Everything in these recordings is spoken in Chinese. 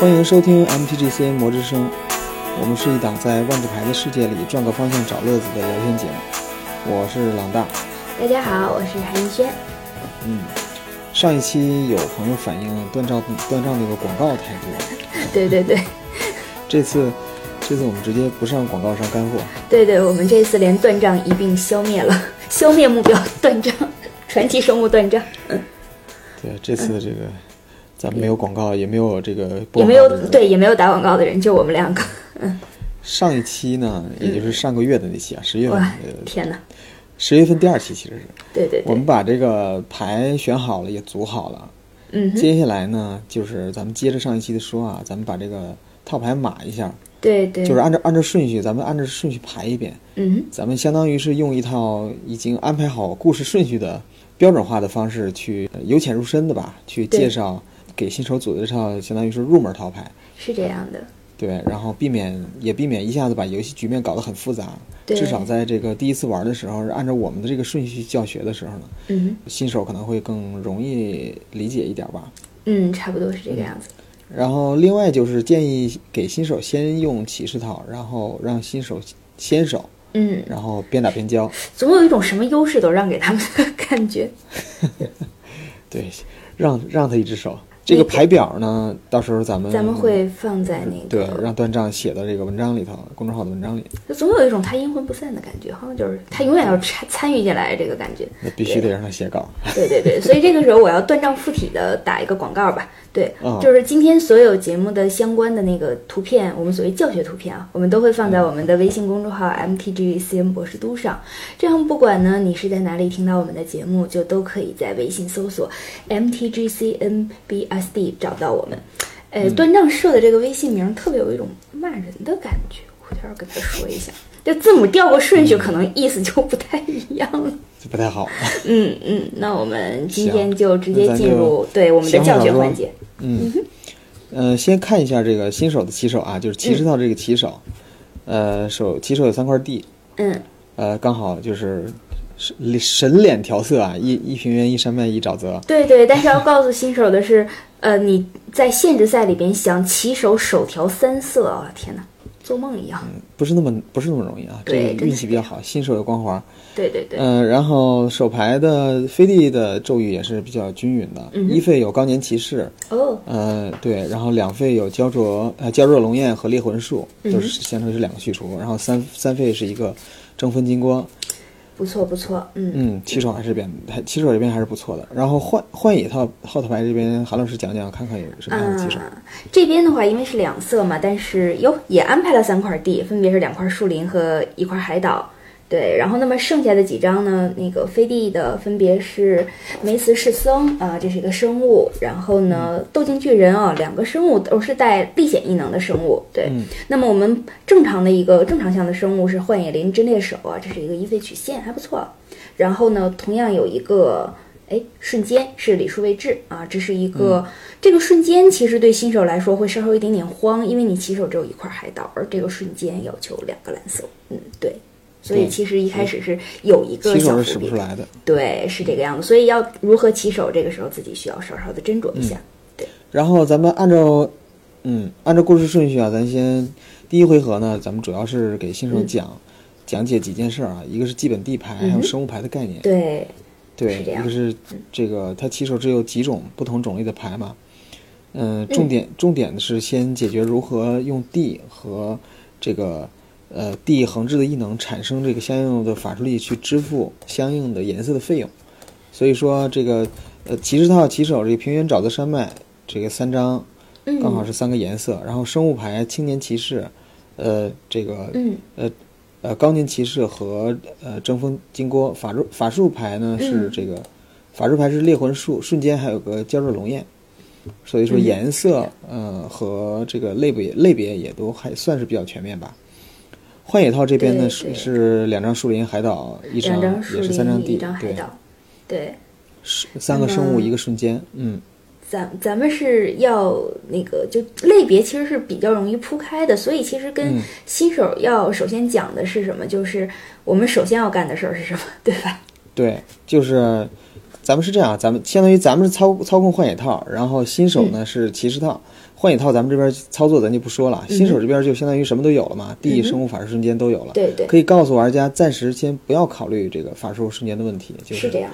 欢迎收听 MTGC 魔之声，我们是一档在万智牌的世界里转个方向找乐子的聊天节目。我是朗大。大家好，我是韩逸轩。嗯，上一期有朋友反映断账断账那个广告太多，对对对，这次这次我们直接不上广告上干货。对对，我们这次连断账一并消灭了，消灭目标断账，传奇生物断账。嗯，对，这次这个咱们没有广告，也没有这个也没有对，也没有打广告的人，就我们两个。嗯，上一期呢，也就是上个月的那期啊，十月份。哇，天哪！十月份第二期其实是。对对。我们把这个牌选好了，也组好了。嗯。接下来呢，就是咱们接着上一期的说啊，咱们把这个套牌码一下。对对。就是按照按照顺序，咱们按照顺序排一遍。嗯。咱们相当于是用一套已经安排好故事顺序的标准化的方式去由浅入深的吧，去介绍给新手组的这套相当于是入门套牌。是这样的。对，然后避免也避免一下子把游戏局面搞得很复杂。至少在这个第一次玩的时候，按照我们的这个顺序教学的时候呢，嗯，新手可能会更容易理解一点吧。嗯，差不多是这个样子。然后另外就是建议给新手先用骑士套，然后让新手先手，嗯，然后边打边教，总有一种什么优势都让给他们的感觉。对，让让他一只手。这个排表呢，到时候咱们咱们会放在那个对，让段章写到这个文章里头，公众号的文章里。就总有一种他阴魂不散的感觉，好像就是他永远要参参与进来这个感觉。那必须得让他写稿。对对对，所以这个时候我要断章附体的打一个广告吧。对，就是今天所有节目的相关的那个图片，我们所谓教学图片啊，我们都会放在我们的微信公众号 MTGCN 博士都上。这样不管呢你是在哪里听到我们的节目，就都可以在微信搜索 MTGCNBSD 找到我们。呃，端账社的这个微信名特别有一种骂人的感觉，回头跟他说一下。这字母调个顺序，可能意思就不太一样了，就不太好。嗯嗯，那我们今天就直接进入对我们的教学环节。嗯，呃，先看一下这个新手的骑手啊，就是骑士套这个骑手，呃，手骑手有三块地，嗯，呃，刚好就是神神脸调色啊，一一平原，一山脉，一沼泽。对对，但是要告诉新手的是，呃，你在限制赛里边想骑手手调三色啊，天哪！做梦一样，嗯，不是那么不是那么容易啊。这个运气比较好，新手有光环。对对对。嗯，然后手牌的飞地的咒语也是比较均匀的。一费有高年骑士。哦。呃，对，然后两费有焦灼呃焦灼龙焰和猎魂术，都是相当于是两个去除。然后三三费是一个争分金光。不错不错，嗯嗯，骑手还是边，骑手这边还是不错的。然后幻幻野套号头牌这边，韩老师讲讲看看有什么样的骑手。这边的话，因为是两色嘛，但是哟也安排了三块地，分别是两块树林和一块海岛。对，然后那么剩下的几张呢？那个飞地的分别是梅茨士僧啊，这是一个生物。然后呢，斗境巨人啊，两个生物都是带历险异能的生物。对，那么我们正常的一个正常项的生物是幻野林真猎手啊，这是一个一费曲线，还不错。然后呢，同样有一个哎瞬间是李数位置啊，这是一个这个瞬间其实对新手来说会稍稍有一点点慌，因为你起手只有一块海岛，而这个瞬间要求两个蓝色。嗯，对。所以其实一开始是有一个小是使不出来的，对，是这个样子。所以要如何起手，这个时候自己需要稍稍的斟酌一下。对。然后咱们按照，嗯，按照故事顺序啊，咱先第一回合呢，咱们主要是给新手讲讲解几件事啊，一个是基本地牌，还有生物牌的概念。对。对，一个是这个，它起手只有几种不同种类的牌嘛。嗯，重点重点的是先解决如何用地和这个。呃，地横置的异能产生这个相应的法术力去支付相应的颜色的费用，所以说这个呃骑士套骑手这个平原沼泽山脉这个三张，刚好是三个颜色，然后生物牌青年骑士，呃这个呃呃高年骑士和呃争锋金锅法术法术牌呢是这个法术牌是猎魂术瞬间还有个焦热龙焰，所以说颜色呃和这个类别类别也都还算是比较全面吧。幻野套这边呢是是两张树林海岛，一张也是三张地，对，对，是三个生物一个瞬间，嗯，咱咱们是要那个就类别其实是比较容易铺开的，所以其实跟新手要首先讲的是什么，就是我们首先要干的事儿是什么，对吧？对，就是。咱们是这样，咱们相当于咱们是操操控幻野套，然后新手呢是骑士套。幻野套咱们这边操作咱就不说了，新手这边就相当于什么都有了嘛，地、生物、法术、瞬间都有了。对对，可以告诉玩家暂时先不要考虑这个法术瞬间的问题，就是这样。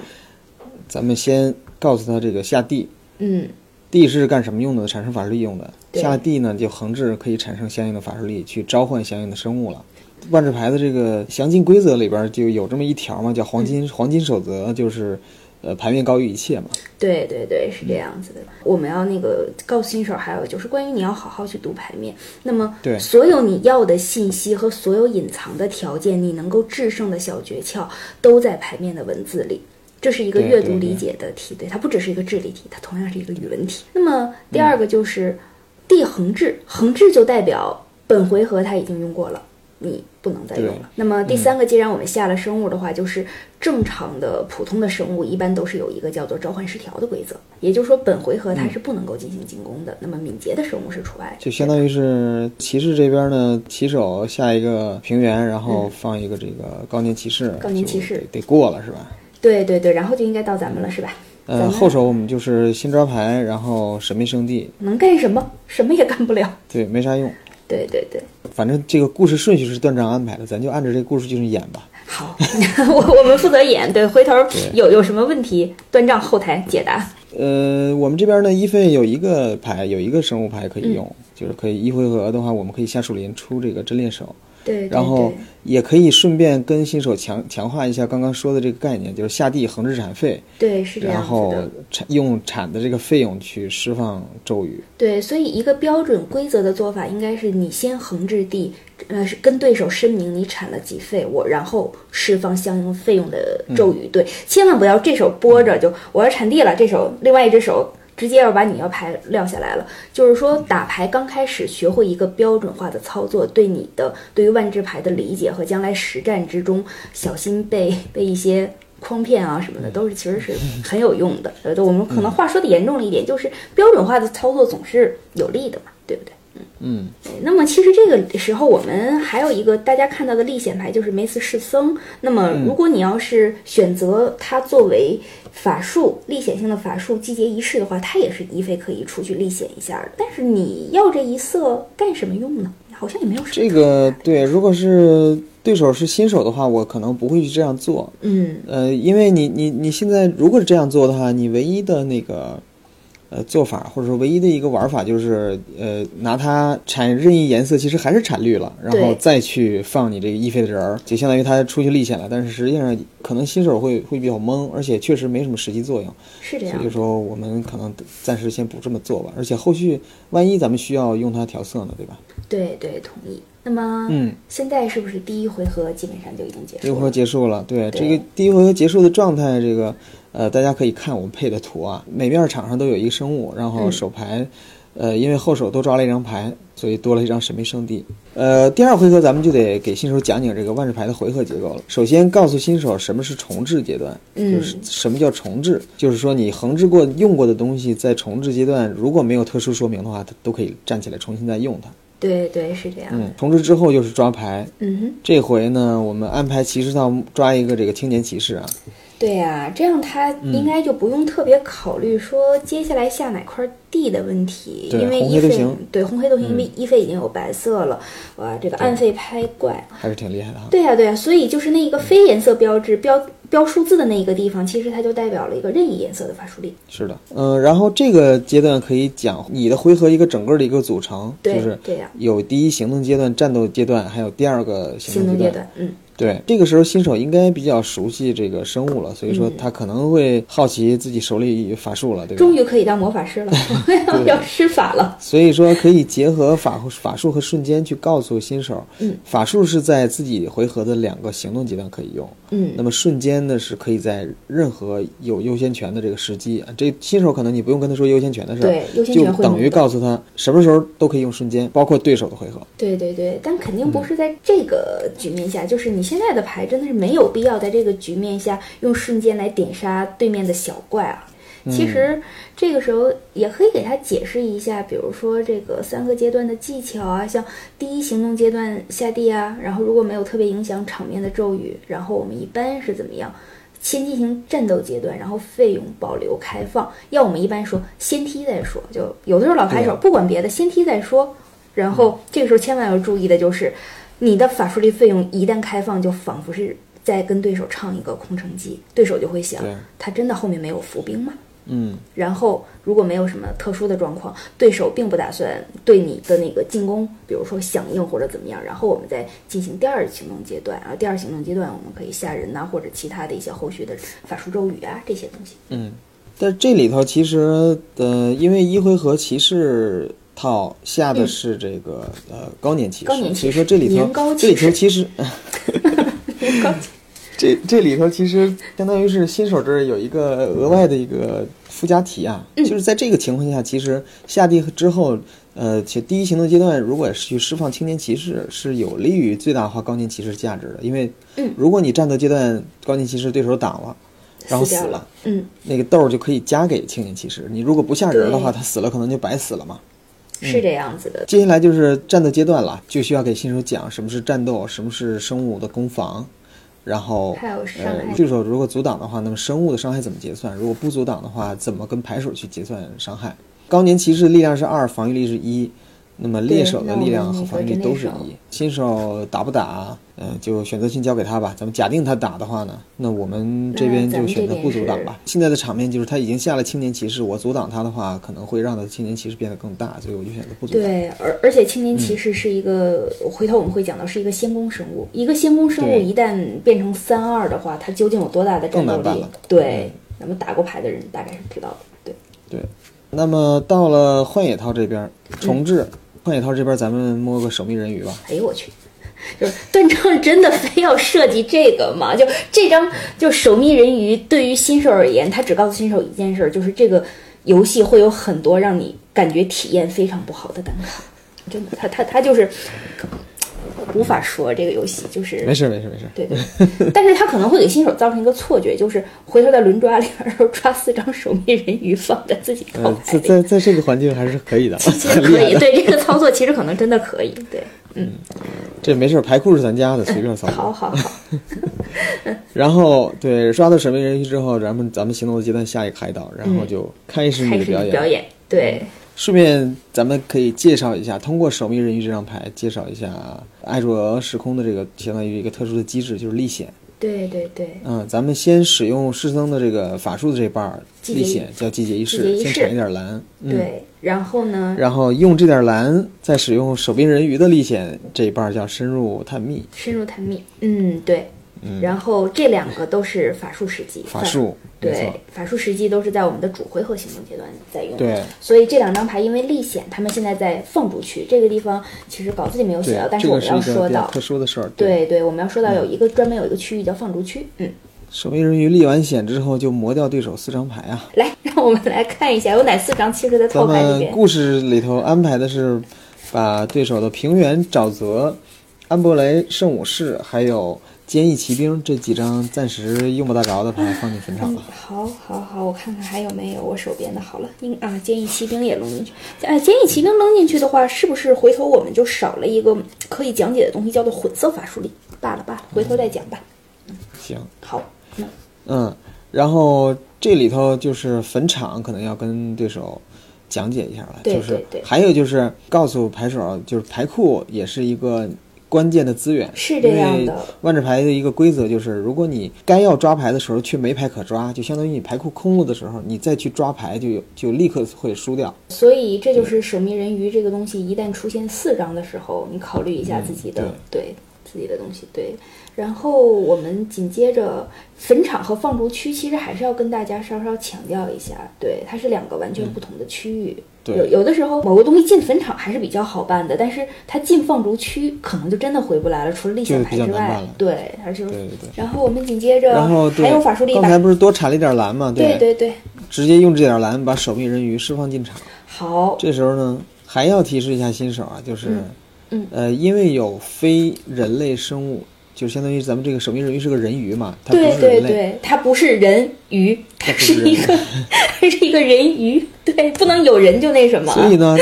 咱们先告诉他这个下地，嗯，地是干什么用的？产生法术力用的。下地呢就横置可以产生相应的法术力，去召唤相应的生物了。万智牌的这个详尽规则里边就有这么一条嘛，叫黄金黄金守则，就是。呃，牌面高于一切嘛？对对对，是这样子的。我们要那个告诉新手，还有就是关于你要好好去读牌面。那么，对所有你要的信息和所有隐藏的条件，你能够制胜的小诀窍，都在牌面的文字里。这是一个阅读理解的题，对它不只是一个智力题，它同样是一个语文题。那么第二个就是地横置，横置就代表本回合它已经用过了。你不能再用了。那么第三个，既然我们下了生物的话，就是正常的普通的生物一般都是有一个叫做召唤失调的规则，也就是说本回合它是不能够进行进攻的。那么敏捷的生物是除外。就相当于是骑士这边呢，骑手下一个平原，然后放一个这个高年骑士，高年骑士得过了是吧？对对对，然后就应该到咱们了是吧？呃，后手我们就是新抓牌，然后神秘圣地能干什么？什么也干不了。对，没啥用。对对对，反正这个故事顺序是断章安排的，咱就按照这个故事顺序演吧。好，我我们负责演，对，回头有有什么问题，断账后台解答。呃，我们这边呢，一费有一个牌，有一个生物牌可以用，就是可以一回合的话，我们可以下树林出这个真猎手。对，然后也可以顺便跟新手强强化一下刚刚说的这个概念，就是下地横置产费。对，是这样然后产用产的这个费用去释放咒语。对，所以一个标准规则的做法应该是你先横置地，呃，是跟对手声明你产了几费，我然后释放相应费用的咒语。对，千万不要这手拨着就我要产地了，这手另外一只手。直接要把你要牌撂下来了，就是说打牌刚开始学会一个标准化的操作，对你的对于万智牌的理解和将来实战之中小心被 被一些诓骗啊什么的，都是其实是很有用的。呃，我们可能话说的严重了一点，就是标准化的操作总是有利的嘛，对不对？嗯嗯。那么其实这个时候我们还有一个大家看到的历险牌就是梅斯士僧。那么如果你要是选择它作为法术历险性的法术集结仪式的话，它也是一费可以出去历险一下的。但是你要这一色干什么用呢？好像也没有什么。这个对，如果是对手是新手的话，我可能不会去这样做。嗯，呃，因为你你你现在如果是这样做的话，你唯一的那个。呃，做法或者说唯一的一个玩法就是，呃，拿它产任意颜色，其实还是产绿了，然后再去放你这个一飞的人儿，就相当于他出去历险了。但是实际上可能新手会会比较懵，而且确实没什么实际作用。是这样。所以说我们可能暂时先不这么做吧。而且后续万一咱们需要用它调色呢，对吧？对对，同意。那么，嗯，现在是不是第一回合基本上就已经结束？第一回合结束了，对这个第一回合结束的状态，这个。呃，大家可以看我们配的图啊，每面场上都有一个生物，然后手牌，呃，因为后手多抓了一张牌，所以多了一张神秘圣地。呃，第二回合咱们就得给新手讲讲这个万智牌的回合结构了。首先告诉新手什么是重置阶段，就是什么叫重置，就是说你横置过用过的东西，在重置阶段如果没有特殊说明的话，它都可以站起来重新再用它。对对，是这样。嗯，重置之后就是抓牌。嗯哼，这回呢，我们安排骑士套抓一个这个青年骑士啊。对呀，这样他应该就不用特别考虑说接下来下哪块地的问题，因为一费对红黑都行，因为一费已经有白色了，哇，这个暗费拍怪还是挺厉害的哈。对呀对呀，所以就是那一个非颜色标志标标数字的那一个地方，其实它就代表了一个任意颜色的法术力。是的，嗯，然后这个阶段可以讲你的回合一个整个的一个组成，就是对呀，有第一行动阶段、战斗阶段，还有第二个行动阶段，嗯。对，这个时候新手应该比较熟悉这个生物了，所以说他可能会好奇自己手里法术了，对吧？终于可以当魔法师了，要施法了。所以说可以结合法法术和瞬间去告诉新手，嗯，法术是在自己回合的两个行动阶段可以用，嗯，那么瞬间呢是可以在任何有优先权的这个时机，这新手可能你不用跟他说优先权的事儿，对，优先权就等于告诉他什么时候都可以用瞬间，包括对手的回合。对对对，但肯定不是在这个局面下，就是你现在的牌真的是没有必要在这个局面下用瞬间来点杀对面的小怪啊。其实这个时候也可以给他解释一下，比如说这个三个阶段的技巧啊，像第一行动阶段下地啊，然后如果没有特别影响场面的咒语，然后我们一般是怎么样？先进行战斗阶段，然后费用保留开放。要我们一般说先踢再说，就有的时候老牌手不管别的，先踢再说。然后这个时候千万要注意的就是，你的法术力费用一旦开放，就仿佛是在跟对手唱一个空城计，对手就会想，他真的后面没有伏兵吗？嗯，然后如果没有什么特殊的状况，对手并不打算对你的那个进攻，比如说响应或者怎么样，然后我们再进行第二行动阶段。啊第二行动阶段，我们可以吓人呐，或者其他的一些后续的法术咒语啊这些东西。嗯，但这里头其实呃，因为一回合骑士套下的是这个呃高年骑士，所以说这里头这里头其实。这这里头其实相当于是新手这儿有一个额外的一个附加题啊，就是在这个情况下，其实下地之后，呃，且第一行动阶段如果是去释放青年骑士，是有利于最大化高年骑士价值的，因为如果你战斗阶段高年骑士对手挡了，然后死了，嗯，那个豆儿就可以加给青年骑士，你如果不吓人的话，他死了可能就白死了嘛，是这样子的。接下来就是战斗阶段了，就需要给新手讲什么是战斗，什么是生物的攻防。然后，呃，对手如果阻挡的话，那么生物的伤害怎么结算？如果不阻挡的话，怎么跟牌手去结算伤害？高年骑士力量是二，防御力是一。那么猎手的力量和防御力都是一，新手打不打，嗯，就选择性交给他吧。咱们假定他打的话呢，那我们这边就选择不阻挡吧。现在的场面就是他已经下了青年骑士，我阻挡他的话，可能会让他的青年骑士变得更大，所以我就选择不阻挡。对，而而且青年骑士是一个，回头我们会讲到是一个先攻生物，一个先攻生物一旦变成三二的话，它究竟有多大的战斗力？对，咱们打过牌的人大概是知道的。对对，那么到了幻野套这边重置。幻野套这边，咱们摸个守密人鱼吧。哎呦我去，就是段章真的非要设计这个吗？就这张就守密人鱼，对于新手而言，他只告诉新手一件事，就是这个游戏会有很多让你感觉体验非常不好的单卡。真的，他他他就是。无法说这个游戏就是没事没事没事，对对，但是他可能会给新手造成一个错觉，就是回头在轮抓里边时候 抓四张守密人鱼放在自己套牌里，在在在这个环境还是可以的，其实 可以，对这个操作其实可能真的可以，对，嗯，这没事，牌库是咱家的，随便操作，好好好。然后对抓到守密人鱼之后，咱们咱们行动的阶段下一个海岛，然后就开始你的表演，表演，对。顺便，咱们可以介绍一下，通过守密人鱼这张牌，介绍一下艾卓时空的这个相当于一个特殊的机制，就是历险。对对对。嗯，咱们先使用师僧的这个法术的这半儿历险，叫季节仪式，先产一点蓝。对，然后呢？然后用这点蓝，再使用守密人鱼的历险这一半儿叫深入探秘。深入探秘，嗯，对。然后这两个都是法术时机，法术对法术时机都是在我们的主回合行动阶段在用。对，所以这两张牌因为历险，他们现在在放逐区这个地方，其实稿子里没有写到，但是我们要说到特殊的事儿。对对，我们要说到有一个专门有一个区域叫放逐区。嗯，守卫人鱼历完险之后就磨掉对手四张牌啊！来，让我们来看一下有哪四张，其实在套牌里边。故事里头安排的是把对手的平原沼泽、安博雷圣武士还有。坚毅骑兵这几张暂时用不大着的牌放进坟场了。好，好，好，我看看还有没有我手边的。好了，应啊，坚毅骑兵也扔进去。哎，坚毅骑兵扔进去的话，是不是回头我们就少了一个可以讲解的东西，叫做混色法术力？罢了罢了，回头再讲吧。嗯，行，好，嗯嗯，然后这里头就是坟场，可能要跟对手讲解一下了。对对对。还有就是告诉牌手，就是牌库也是一个。关键的资源是这样的。万智牌的一个规则就是，如果你该要抓牌的时候却没牌可抓，就相当于你牌库空了的时候，你再去抓牌就就立刻会输掉。所以这就是守密人鱼这个东西，一旦出现四张的时候，你考虑一下自己的对自己的东西。对，然后我们紧接着坟场和放逐区，其实还是要跟大家稍稍强调一下，对，它是两个完全不同的区域。有有的时候某个东西进坟场还是比较好办的，但是它进放逐区可能就真的回不来了，除了历险牌之外，对，而且对对对。然后我们紧接着，然后还有法术力，刚才不是多产了一点蓝吗？对对对，直接用这点蓝把守密人鱼释放进场。好，这时候呢还要提示一下新手啊，就是，嗯呃，因为有非人类生物。就相当于咱们这个守密人鱼是个人鱼嘛，它不是人类，对对对，它不是人鱼，它是一个，它是一个人鱼，对，不能有人就那什么。所以呢，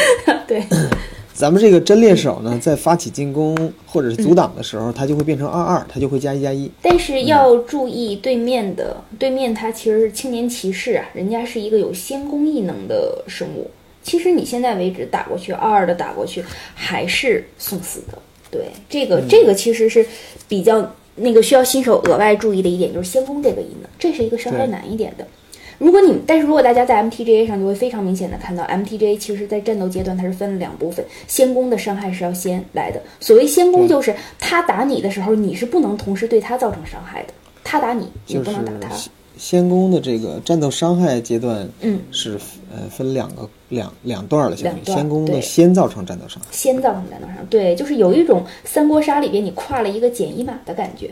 对，咱们这个真猎手呢，在发起进攻或者是阻挡的时候，它就会变成二二，它就会加一加一。但是要注意对面的，对面它其实是青年骑士啊，人家是一个有先攻异能的生物。其实你现在为止打过去二二的打过去还是送死的。对，这个这个其实是比较那个需要新手额外注意的一点，就是先攻这个异能，这是一个稍微难一点的。如果你但是如果大家在 MTGA 上就会非常明显的看到，MTGA 其实在战斗阶段它是分了两部分，先攻的伤害是要先来的。所谓先攻就是他打你的时候，你是不能同时对他造成伤害的，他打你，你不能打他。先攻的这个战斗伤害阶段，嗯，是呃分两个两两段了，相当于两段先攻的对先造成战斗伤害。先造成战斗伤害，对，就是有一种三国杀里边你跨了一个减一码的感觉。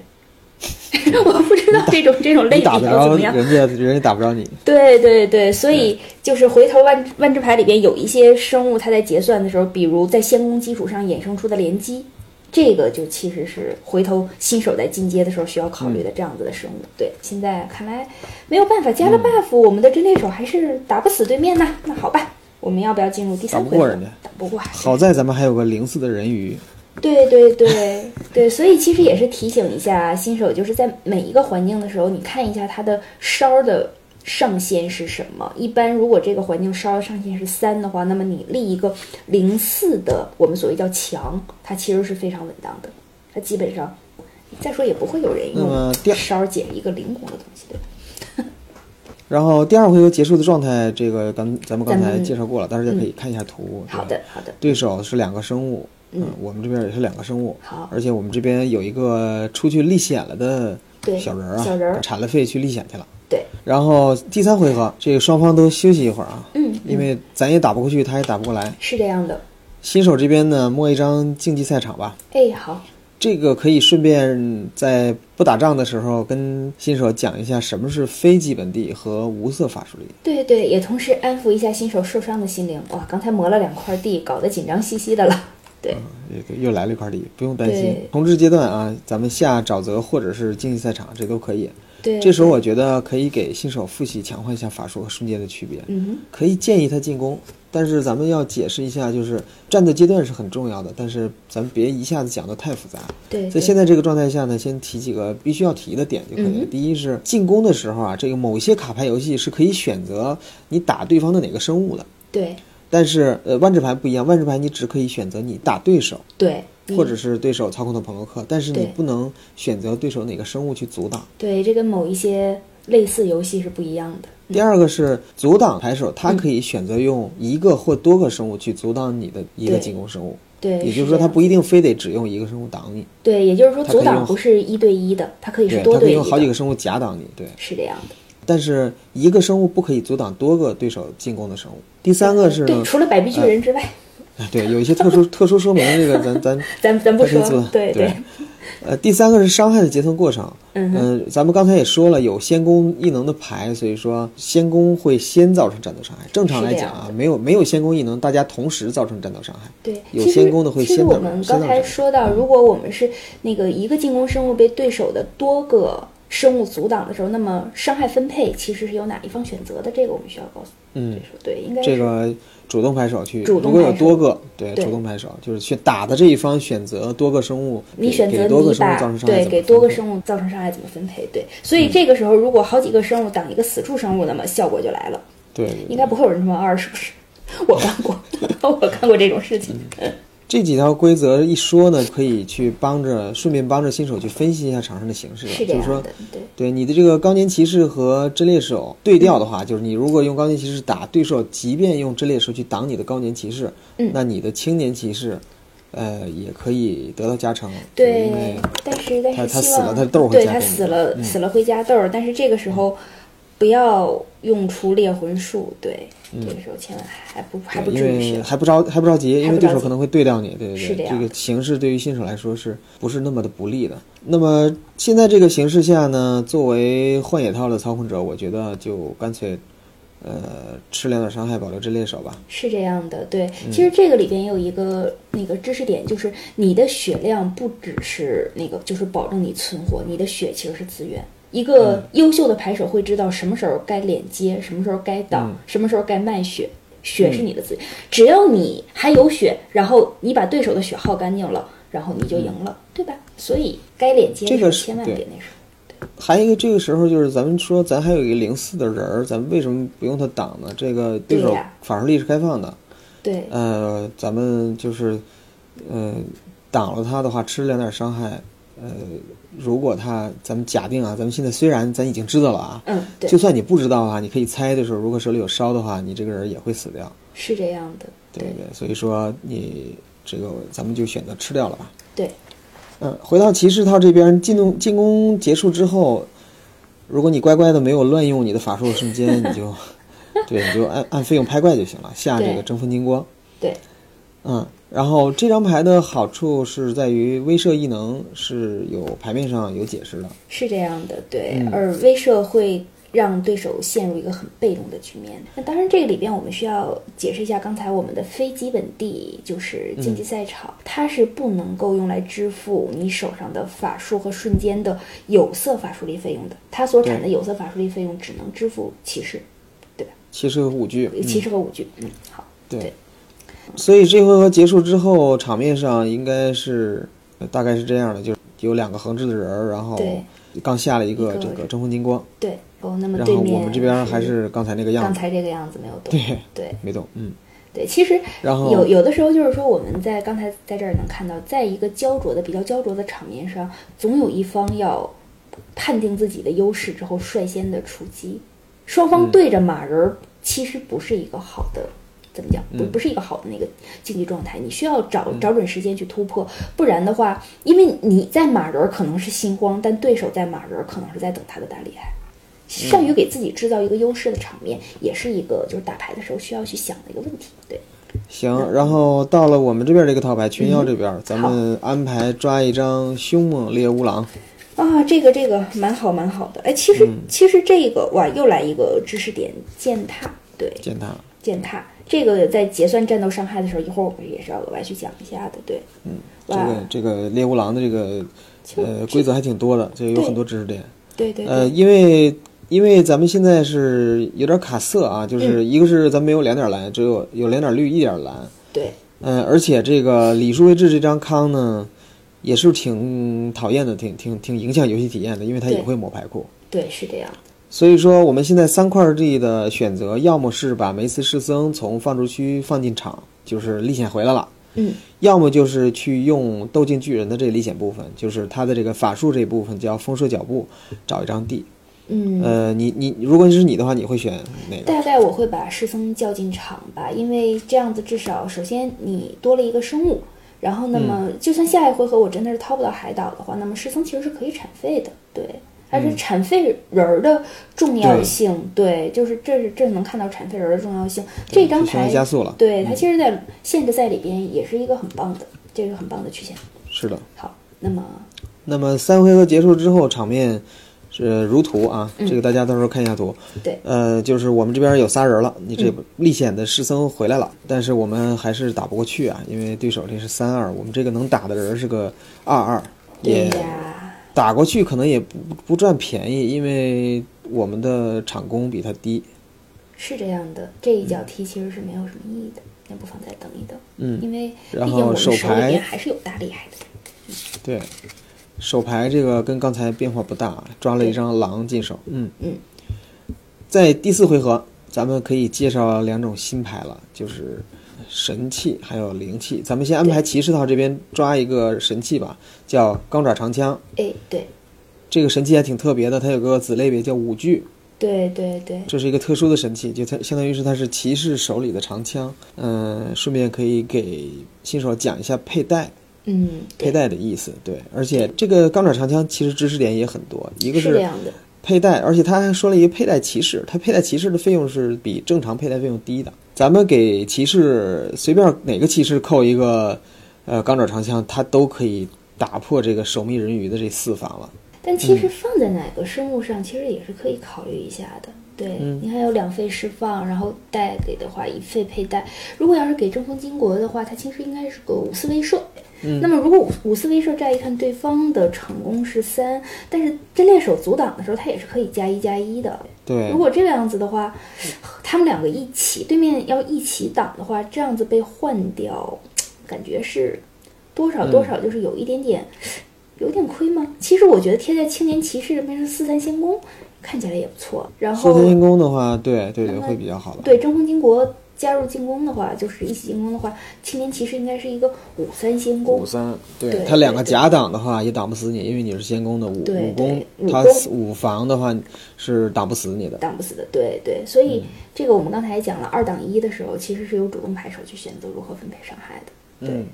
我不知道这种这种类比怎么样。人家，人家打不着你。对对对，所以就是回头万万智牌里边有一些生物，它在结算的时候，比如在先攻基础上衍生出的连击，这个就其实是回头新手在进阶的时候需要考虑的这样子的生物。对，现在看来没有办法，加了 buff，、我们的真猎手还是打不死对面呐。那好吧，我们要不要进入第三回合？打不过人家打不过，还好在咱们还有个零四的人鱼，对对对 对，所以其实也是提醒一下新手，就是在每一个环境的时候，你看一下它的烧的上限是什么。一般如果这个环境烧的上限是三的话，那么你立一个零四的，我们所谓叫墙，它其实是非常稳当的。它基本上，再说也不会有人用烧减一个灵活的东西，对吧？然后第二回合结束的状态，这个刚咱们刚才介绍过了，大家可以看一下图。好的，好的，对手是两个生物，嗯。我们这边也是两个生物，好。而且我们这边有一个出去历险了的对小人儿啊，小人儿。铲了肺去历险去了。对，然后第三回合，这个双方都休息一会儿啊，嗯，因为咱也打不过去，他也打不过来。是这样的。新手这边呢，摸一张竞技赛场吧，哎，好，这个可以顺便在不打仗的时候跟新手讲一下什么是非基本地和无色法术力。对对，也同时安抚一下新手受伤的心灵。哇，刚才磨了两块地，搞得紧张兮兮的了。对，又又来了一块地，不用担心对。重置阶段啊，咱们下沼泽或者是竞技赛场，这都可以。对，这时候我觉得可以给新手复习强化一下法术和瞬间的区别，嗯可以建议他进攻，但是咱们要解释一下，就是战斗阶段是很重要的，但是咱们别一下子讲的太复杂。对，在现在这个状态下呢，先提几个必须要提的点就可以了。嗯第一是进攻的时候啊，这个某些卡牌游戏是可以选择你打对方的哪个生物的，对但是呃万智牌不一样，万智牌你只可以选择你打对手。对，你或者是对手操控的朋克克，但是你不能选择对手哪个生物去阻挡。对这跟某一些类似游戏是不一样的。第二个是阻挡牌手，他可以选择用一个或多个生物去阻挡你的一个进攻生物，对，也就是说，他不一定非得只用一个生物挡你，对，也就是说阻挡不是一对一的，它可以是对，多对一他可以用好几，个生物夹挡你，对。是这样的。但是一个生物不可以阻挡多个对手进攻的生物。第三个是对，呢，除了百臂巨人之外，哎 对，有一些特殊特殊说明，这个咱咱 咱咱不对对。呃，第三个是伤害的结算过程。嗯咱们刚才也说了，有先攻异能的牌，所以说先攻会先造成战斗伤害。正常来讲啊，没有没有先攻异能，大家同时造成战斗伤害。对，有先攻的会其实先造我们刚先造成才说到，如果我们是那个一个进攻生物被对手的多个生物阻挡的时候，那么伤害分配其实是由哪一方选择的？这个我们需要告诉嗯对应该是这个主动拍手去，主动如果有牌手多个，对对主动拍手就是去打的这一方选择多个生物，你选择给多个生物造成伤害对给多个生物造成伤害怎么分配？对，所以这个时候如果好几个生物挡一个死处生物，那么效果就来了。对对应该不会有人这么二，是不是？我干过，我干过这种事情。这几条规则一说呢，可以去帮着顺便帮着新手去分析一下场上的形势。就是说的，对对你的这个高年骑士和真猎手对调的话，就是你如果用高年骑士打对手，即便用真猎手去挡你的高年骑士，嗯那你的青年骑士，呃，也可以得到加成。对，但是但他死了他豆儿会对他加给你死了、嗯死了会加豆儿，但是这个时候不要用出猎魂术，对，这个时候千万还不还不因至于还不着还不着急，因为对手可能会对掉你，对对对，是这样这个形势对于新手来说是不是那么的不利的？那么现在这个形势下呢，作为幻野套的操控者，我觉得就干脆，呃，吃两点伤害，保留这猎手吧。是这样的，对，嗯其实这个里边也有一个那个知识点，就是你的血量不只是那个，就是保证你存活，你的血其实是资源。一嗯个优秀的牌手会知道什么时候该连接，什么时候该挡，嗯什么时候该卖血。血是你的资源，只要你还有血，然后你把对手的血耗干净了，然后你就赢了，对吧？所以该连接这个千万别那什么。还有一个这个时候就是咱们说咱还有一个零四的人儿，咱们为什么不用他挡呢？这个对手对呀法术力是开放的，对，呃，咱们就是呃挡了他的话，吃两点伤害。呃，如果他咱们假定啊，咱们现在虽然咱已经知道了啊，嗯，对就，算你不知道啊，你可以猜的时候，如果手里有烧的话，你这个人也会死掉。是这样的，对对，所以说你这个咱们就选择吃掉了吧。对，嗯，回到骑士套这边，进攻进攻结束之后，如果你乖乖的没有乱用你的法术的瞬间，你就 对，你就按按费用拍怪就行了，下这个对争锋金光。对，嗯，然后这张牌的好处是在于威慑异能是有牌面上有解释的。是这样的，对，嗯。而威慑会让对手陷入一个很被动的局面。那当然，这个里边我们需要解释一下，刚才我们的非基本地就是竞技赛场，它是不能够用来支付你手上的法术和瞬间的有色法术力费用的，它所产的有色法术力费用只能支付骑士、对吧？骑士和舞具，嗯。骑士和舞具。嗯，好，对。对，所以这回合结束之后，场面上应该是呃大概是这样的，就是有两个横置的人儿，然后对刚下了一个这个争锋金光，对。哦，那么然后对面我们这边还是刚才那个样子，刚才这个样子没有动。对，对 没动，嗯，对，其实然后有有的时候就是说，我们在刚才在这儿能看到，在一个焦灼的、比较焦灼的场面上，总有一方要判定自己的优势之后率先的出击。双方嗯对着马人儿，其实不是一个好的，怎么讲？不嗯不是一个好的那个竞技状态。你需要找找准时间去突破，不然的话，因为你在马人儿可能是心慌，但对手在马人儿可能是在等他的大厉害。善于给自己制造一个优势的场面，也是一个就是打牌的时候需要去想的一个问题。对。行，然后到了我们这边这个套牌群妖这边，咱嗯好们安排抓一张凶猛猎乌狼，啊，这个这个蛮好蛮好的。哎，其实、嗯其实这个哇，又来一个知识点，践踏。对，践踏，践踏这个在结算战斗伤害的时候，一会儿我们也是要额外去讲一下的。对，嗯，这个这个猎乌狼的这个呃规则还挺多的，这个有很多知识点。对对对，呃，因为因为咱们现在是有点卡色啊，就是一个是咱没有两点蓝，只有有两点绿一点蓝。对嗯、而且这个李叔位置这张康呢，也是挺讨厌的，挺挺挺影响游戏体验的，因为它也会抹牌库。对是这样。所以说，我们现在三块地的选择，要么是把梅斯士僧从放逐区放进场，就是历险回来了；嗯，要么就是去用斗境巨人的这个历险部分，就是他的这个法术这部分叫风射脚步，找一张地。嗯，呃，你你如果是你的话，你会选哪个？大概我会把师僧叫进场吧，因为这样子至少首先你多了一个生物，然后那么嗯就算下一回合我真的是掏不到海岛的话，那么师僧其实是可以产费的，对。而且铲废人儿的重要嗯对性，对，就是这是这能看到产废人儿的重要性。这张牌加速了。对它其实，在限制赛里边也是一个很棒的，这个很棒的曲线。是的。好，那么那么三回合结束之后，场面是如图啊，这个大家到时候看一下图。对呃，就是我们这边有仨人了，你这历险的师僧回来了，但是我们还是打不过去啊，因为对手这是三二，我们这个能打的人是个二二，对也呀，打过去可能也不不占便宜，因为我们的场工比他低。是这样的，这一脚踢其实是没有什么意义的，那不妨再等一等，嗯，因为毕然竟我后手们手里牌边还是有大厉害的。对，手牌这个跟刚才变化不大，抓了一张狼进手。嗯嗯，在第四回合，咱们可以介绍两种新牌了，就是神器还有灵器。咱们先安排骑士套这边抓一个神器吧，叫钢爪长枪。哎，对，这个神器还挺特别的，它有个子类别叫五具，对对对，这是一个特殊的神器，就它相当于是它是骑士手里的长枪。嗯、顺便可以给新手讲一下佩戴。嗯，佩戴的意思，对，而且这个钢爪长枪其实知识点也很多，一个是佩戴，而且他还说了一个佩戴骑士，他佩戴骑士的费用是比正常佩戴费用低的。咱们给骑士随便哪个骑士扣一个，呃，钢爪长枪，他都可以打破这个守密人鱼的这四防了。但其实放在哪个生物上，其实也是可以考虑一下的。对、嗯你还有两费释放，然后带给的话一费佩戴。如果要是给正风金国的话，它其实应该是个五四威慑。那么如果五五四威慑乍一看对方的成功是三，但是真猎手阻挡的时候，他也是可以加一加一的。对如，果这个样子的话，他们两个一起，对面要一起挡的话，这样子被换掉，感觉是多少多少就是有一点点，有点亏吗？其实我觉得贴在青年骑士这边是四三仙宫，看起来也不错。然后四三仙宫的话，对对对，会比较好了。对争锋金国加入进攻的话，就是一起进攻的话，青年骑士应该是一个五三先攻。五。三，对对他两个假挡的话也挡不死你，因为你是先攻的五五攻他五防的话是挡不死你的。挡不死的，对对，所嗯以这个我们刚才也讲了，二挡一的时候其实是有主动牌手去选择如何分配伤害的，对，嗯，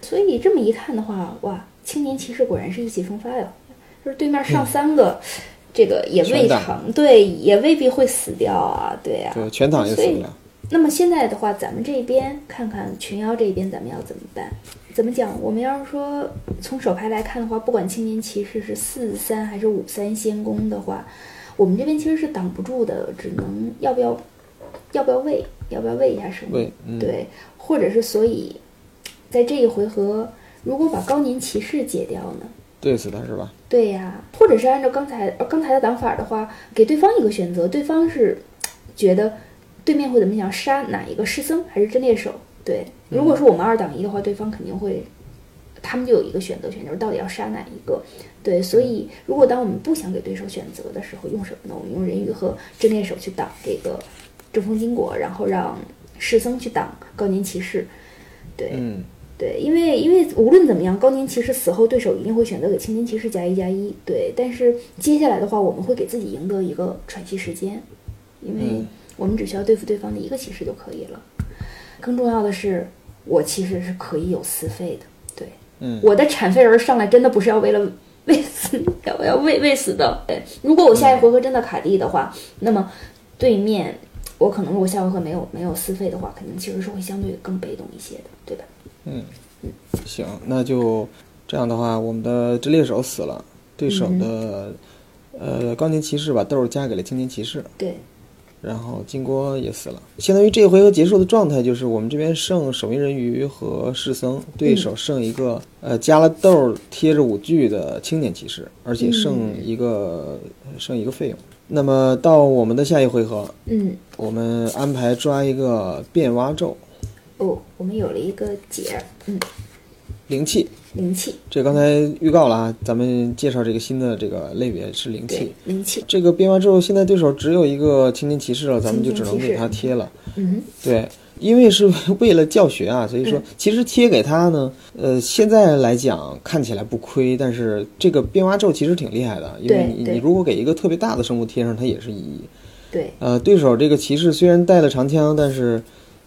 所以这么一看的话，哇，青年骑士果然是意气风发呀，就是对面嗯上三个，这个也未尝对，也未必会死掉啊，对呀、对，全挡也死不了。那么现在的话，咱们这边看看群妖这边咱们要怎么办？怎么讲？我们要是说从手牌来看的话，不管青年骑士是四三还是五三先攻的话，我们这边其实是挡不住的，只能要不要要不要喂，要不要喂一下什么？对，或者是所以在这一回合，如果把高年骑士解掉呢？对死他是吧？对呀，或者是按照刚才呃刚才的挡法的话，给对方一个选择，对方是觉得对面会怎么想，杀哪一个师僧还是真猎手？对，如果说我们二挡一的话，对方肯定会，他们就有一个选择权，就是到底要杀哪一个。对，所以如果当我们不想给对手选择的时候，用什么呢？我们用人鱼和真猎手去挡这个正风金果，然后让师僧去挡高年骑士。对，嗯，对，因为因为无论怎么样，高年骑士死后，对手一定会选择给青年骑士加一加一。对，但是接下来的话，我们会给自己赢得一个喘息时间，因为嗯我们只需要对付对方的一个骑士就可以了。更重要的是，我其实是可以有私费的。对，嗯我的产废人上来真的不是要为了 喂死你的，我要喂喂死的。对，如果我下一回合真的卡地的话，那么对面。我可能如果下回合没有没有私费的话，肯定其实是会相对更被动一些的，对吧？嗯嗯行，那就这样的话，我们的真猎手死了，对手的、呃高年骑士把豆儿加给了青年骑士，对，然后金锅也死了，相当于这回合结束的状态就是我们这边剩守命人鱼和士僧，对手剩一个、呃加了豆儿贴着五具的青年骑士，而且剩一个、剩一个费用。那么到我们的下一回合，嗯，我们安排抓一个变蛙咒。哦，我们有了一个解儿，嗯，灵气，灵气，这刚才预告了啊，咱们介绍这个新的这个类别是灵气。，灵气，这个变蛙咒现在对手只有一个青年骑士了，咱们就只能给他贴了。嗯，对，因为是 为了教学啊，所以说嗯。其实贴给他呢，呃，现在来讲看起来不亏，但是这个变蛙咒其实挺厉害的，因为你你如果给一个特别大的生物贴上，它也是一一。对，呃，对手这个骑士虽然带了长枪，但是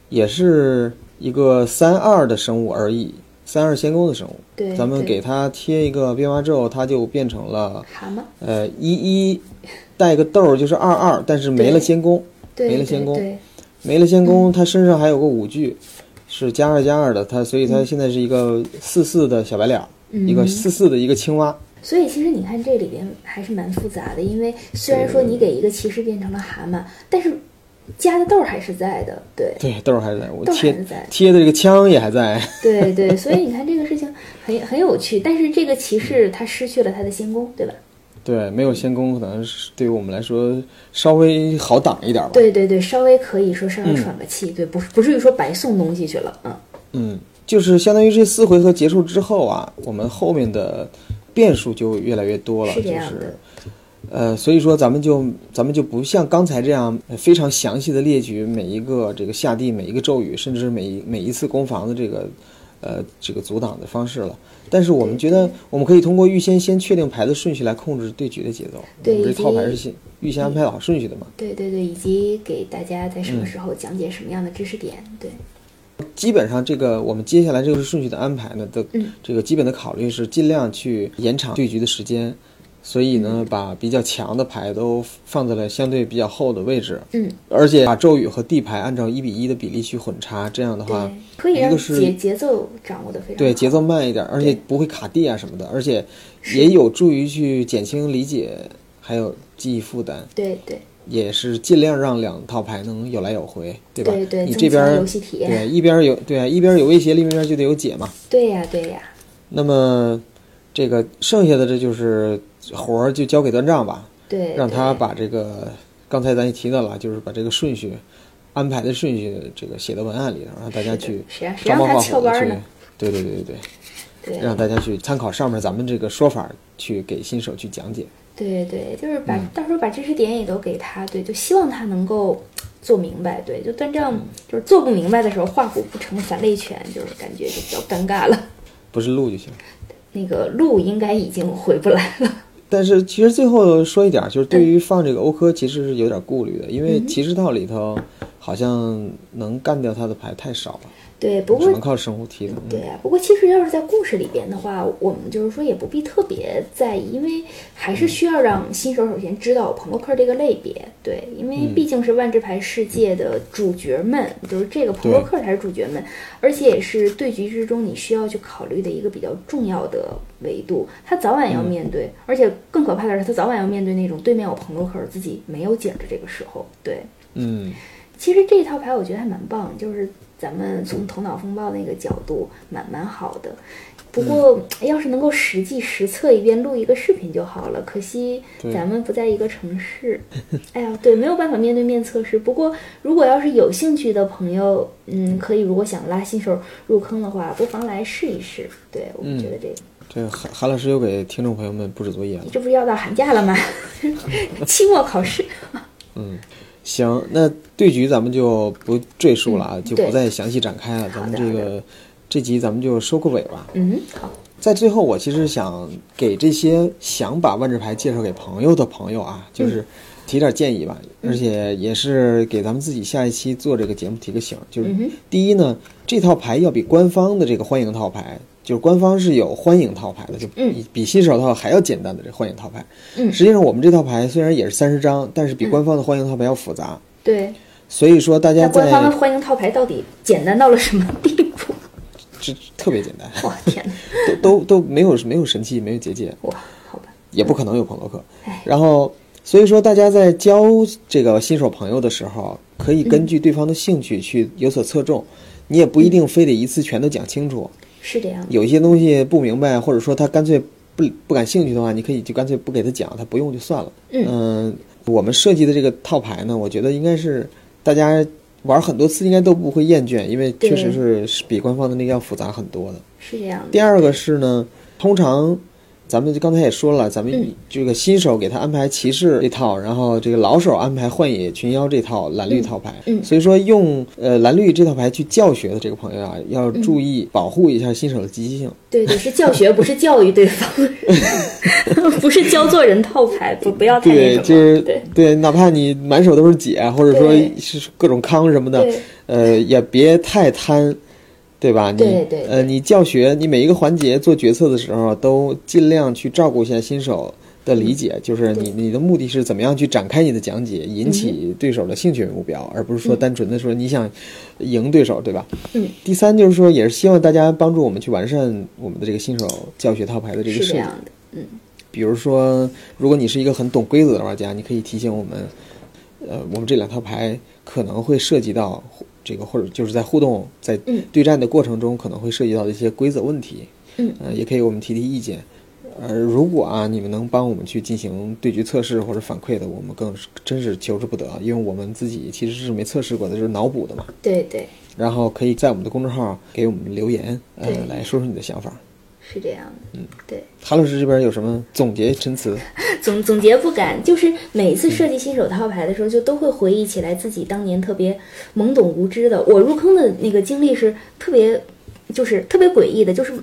也是一个三二的生物而已，三二仙宫的生物。对，咱们给它贴一个变蛙咒，它就变成了蛤蟆，呃一一带个豆儿就是二二，但是没了仙宫，对，没了先攻对。对没了仙宫，它身上还有个五具，是加二加二的，它所以它现在是一个四四的小白脸一个四四的一个青蛙。所以其实你看这里边还是蛮复杂的，因为虽然说你给一个骑士变成了蛤蟆，但是加的豆儿还是在的，对，对，豆儿还在，我贴贴的这个枪也还在。对对，所以你看这个事情很很有趣，但是这个骑士他失去了他的仙宫，对吧？对，没有仙宫，可能是对于我们来说稍微好挡一点吧。对对对，稍微可以说稍微喘个气，对，不不至于说白送东西去了，嗯，嗯，就是相当于这四回合结束之后啊，我们后面的变数就越来越多了，是这就是样的。呃，所以说咱们就咱们就不像刚才这样呃非常详细的列举每一个这个下地每一个咒语，甚至是每一每一次攻防的这个呃这个阻挡的方式了。但是我们觉得我们可以通过预先先确定牌的顺序来控制对局的节奏。对我们这套牌是先预先安排好顺序的嘛。对对对，以及给大家在什嗯么时候讲解什么样的知识点，对，基本上这个我们接下来这个顺序的安排呢的嗯这个基本的考虑是尽量去延长对局的时间，所以呢嗯把比较强的牌都放在了相对比较后的位置，嗯，而且把咒语和地牌按照一比一的比例去混插，这样的话，可以让一个是节节奏掌握的非常好，对节奏慢一点，而且不会卡地啊什么的，而且也有助于去减轻理解还有记忆负担。对对。也是尽量让两套牌能有来有回，对吧？对对，你这边游戏体验，对一边有对啊，一边有威胁，另一边就得有解嘛。对呀对呀，那么这个剩下的这就是活儿就交给段丈吧，对，让他把这个刚才咱也提到了，就是把这个顺序安排的顺序这个写到文案里头，让大家去谁让他照猫画虎的去翘班呢？，对对对对对，对，让大家去参考上面咱们这个说法，去给新手去讲解。对对，就是把、嗯到时候把知识点也都给他，对，就希望他能够做明白，对，就断正就是做不明白的时候，画虎不成反类犬，就是感觉就比较尴尬了。不是录就行。那个路应该已经回不来了，但是其实最后说一点儿，就是对。于放这个欧科，其实是有点顾虑的，因为骑士套里头好像能干掉他的牌太少了，对，不过只能靠生物踢的。嗯。对啊，不过其实要是在故事里边的话，我们就是说也不必特别在意，因为还是需要让新手首先知道朋洛克这个类别，对，因为毕竟是万智牌世界的主角们，就是这个朋洛克才是主角们，而且也是对局之中你需要去考虑的一个比较重要的维度，他早晚要面对，而且更可怕的是他早晚要面对那种对面有朋洛克自己没有景儿的这个时候，对。嗯，其实这一套牌我觉得还蛮棒，就是咱们从头脑风暴那个角度蛮蛮好的。不过要是能够实际实测一遍，录一个视频就好了。可惜咱们不在一个城市，哎呀，对，没有办法面对面测试。不过如果要是有兴趣的朋友，嗯，可以如果想拉新手入坑的话，不妨来试一试。对我们觉得这个，这个韩韩老师又给听众朋友们布置作业了。这不是要到寒假了吗？期末考试，行，那对局咱们就不赘述了啊，就不再详细展开了。咱们这个这集咱们就收个尾吧。嗯，好，在最后，我其实想给这些想把万智牌介绍给朋友的朋友啊，就是提点建议吧，而且也是给咱们自己下一期做这个节目提个醒，就是第一呢，这套牌要比官方的这个欢迎套牌，就是官方是有欢迎套牌的，就嗯比比新手套还要简单的这欢迎套牌。嗯实际上我们这套牌虽然也是三十张，但是比官方的欢迎套牌要复杂，对。所以说大家那官方的在欢迎套牌到底简单到了什么地步？这特别简单，哇天哪！都都都没有没有神器，没有结界，哇，好吧，也不可能有朋洛克。然后，所以说大家在交这个新手朋友的时候，可以根据对方的兴趣去有所侧重，你也不一定非得一次全都讲清楚。是这样。有一些东西不明白，或者说他干脆不不感兴趣的话，你可以就干脆不给他讲，他不用就算了。嗯我们设计的这个套牌呢，我觉得应该是大家玩很多次应该都不会厌倦，因为确实是是比官方的那个要复杂很多的。是这样的。第二个是呢，通常咱们刚才也说了，咱们嗯。这个新手给他安排骑士这套，然后这个老手安排幻野群妖这套蓝绿套牌。嗯。嗯。所以说用呃蓝绿这套牌去教学的这个朋友啊，要嗯注意保护一下新手的积极性。对对，是教学，不是教育对方，不是教做人套牌，不不要太对，就是对。对，哪怕你满手都是解，或者说是各种康什么的，呃，也别太贪，对吧？你对对呃，你教学，你每一个环节做决策的时候，都尽量去照顾一下新手的理解，就是你你的目的是怎么样去展开你的讲解，引起对手的兴趣为目标，而不是说单纯的说你想赢对手，对吧？嗯。第三就是说，也是希望大家帮助我们去完善我们的这个新手教学套牌的这个设计是这样。的。嗯比如说，如果你是一个很懂规则的玩家，你可以提醒我们，呃，我们这两套牌可能会涉及到这个，或者就是在互动、在嗯对战的过程中可能会涉及到的一些规则问题，嗯呃，也可以给我们提提意见。呃如果啊，你们能帮我们去进行对局测试或者反馈的，我们更是真是求之不得，因为我们自己其实是没测试过的，就是脑补的嘛。对对，然后可以在我们的公众号给我们留言，呃，来说说你的想法。是这样的。嗯，对。韩老师这边有什么总结陈词？总总结不敢，就是每一次设计新手套牌的时候，就都会回忆起来自己当年特别懵懂无知的。我入坑的那个经历是特别，就是特别诡异的，就是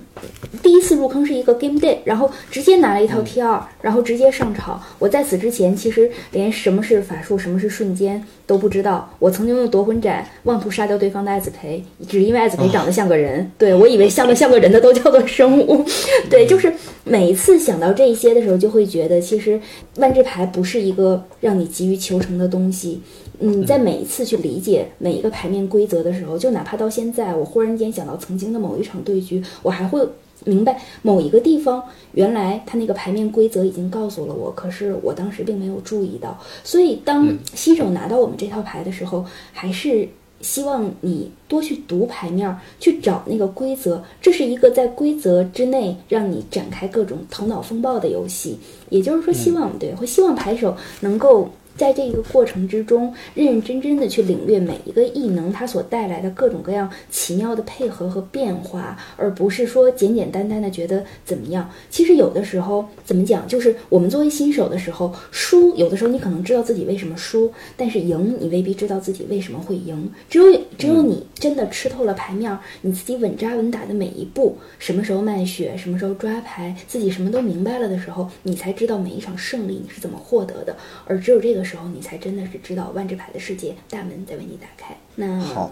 第一次入坑是一个 game day，然后直接拿了一套 T 二、然后直接上场。我在此之前其实连什么是法术，什么是瞬间都不知道。我曾经用夺魂斩妄图杀掉对方的艾子培，只因为艾子培长得像个人，对我以为像个像个人的都叫做生物。对，就是每一次想到这一些的时候，就会觉得其实万智牌不是一个让你急于求成的东西。嗯，在每一次去理解每一个牌面规则的时候，就哪怕到现在，我忽然间想到曾经的某一场对局，我还会明白某一个地方原来它那个牌面规则已经告诉了我，可是我当时并没有注意到。所以当新手拿到我们这套牌的时候，还是希望你多去读牌面儿，去找那个规则。这是一个在规则之内让你展开各种头脑风暴的游戏。也就是说，希望对，会希望牌手能够。在这个过程之中，认认真真的去领略每一个异能它所带来的各种各样奇妙的配合和变化，而不是说简简单单的觉得怎么样。其实有的时候怎么讲，就是我们作为新手的时候，输有的时候你可能知道自己为什么输，但是赢你未必知道自己为什么会赢。只有只有你真的吃透了牌面，你自己稳扎稳打的每一步，什么时候卖血，什么时候抓牌，自己什么都明白了的时候，你才知道每一场胜利你是怎么获得的。而只有这个。时候，你才真的是知道万智牌的世界大门在为你打开。那好，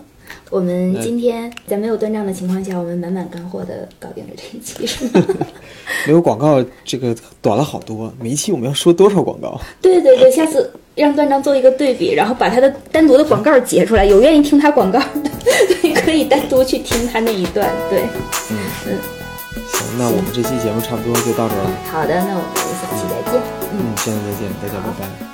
我们今天在没有断账的情况下，我们满满干货的搞定了这一期，是吗？没有广告，这个短了好多。每一期我们要说多少广告？对对对，下次让断章做一个对比，然后把他的单独的广告截出来。有愿意听他广告 的，可以单独去听他那一段。对，嗯嗯，行，那我们这期节目差不多就到这了。好的，那我们下期再见。嗯，下期再见，大家拜拜。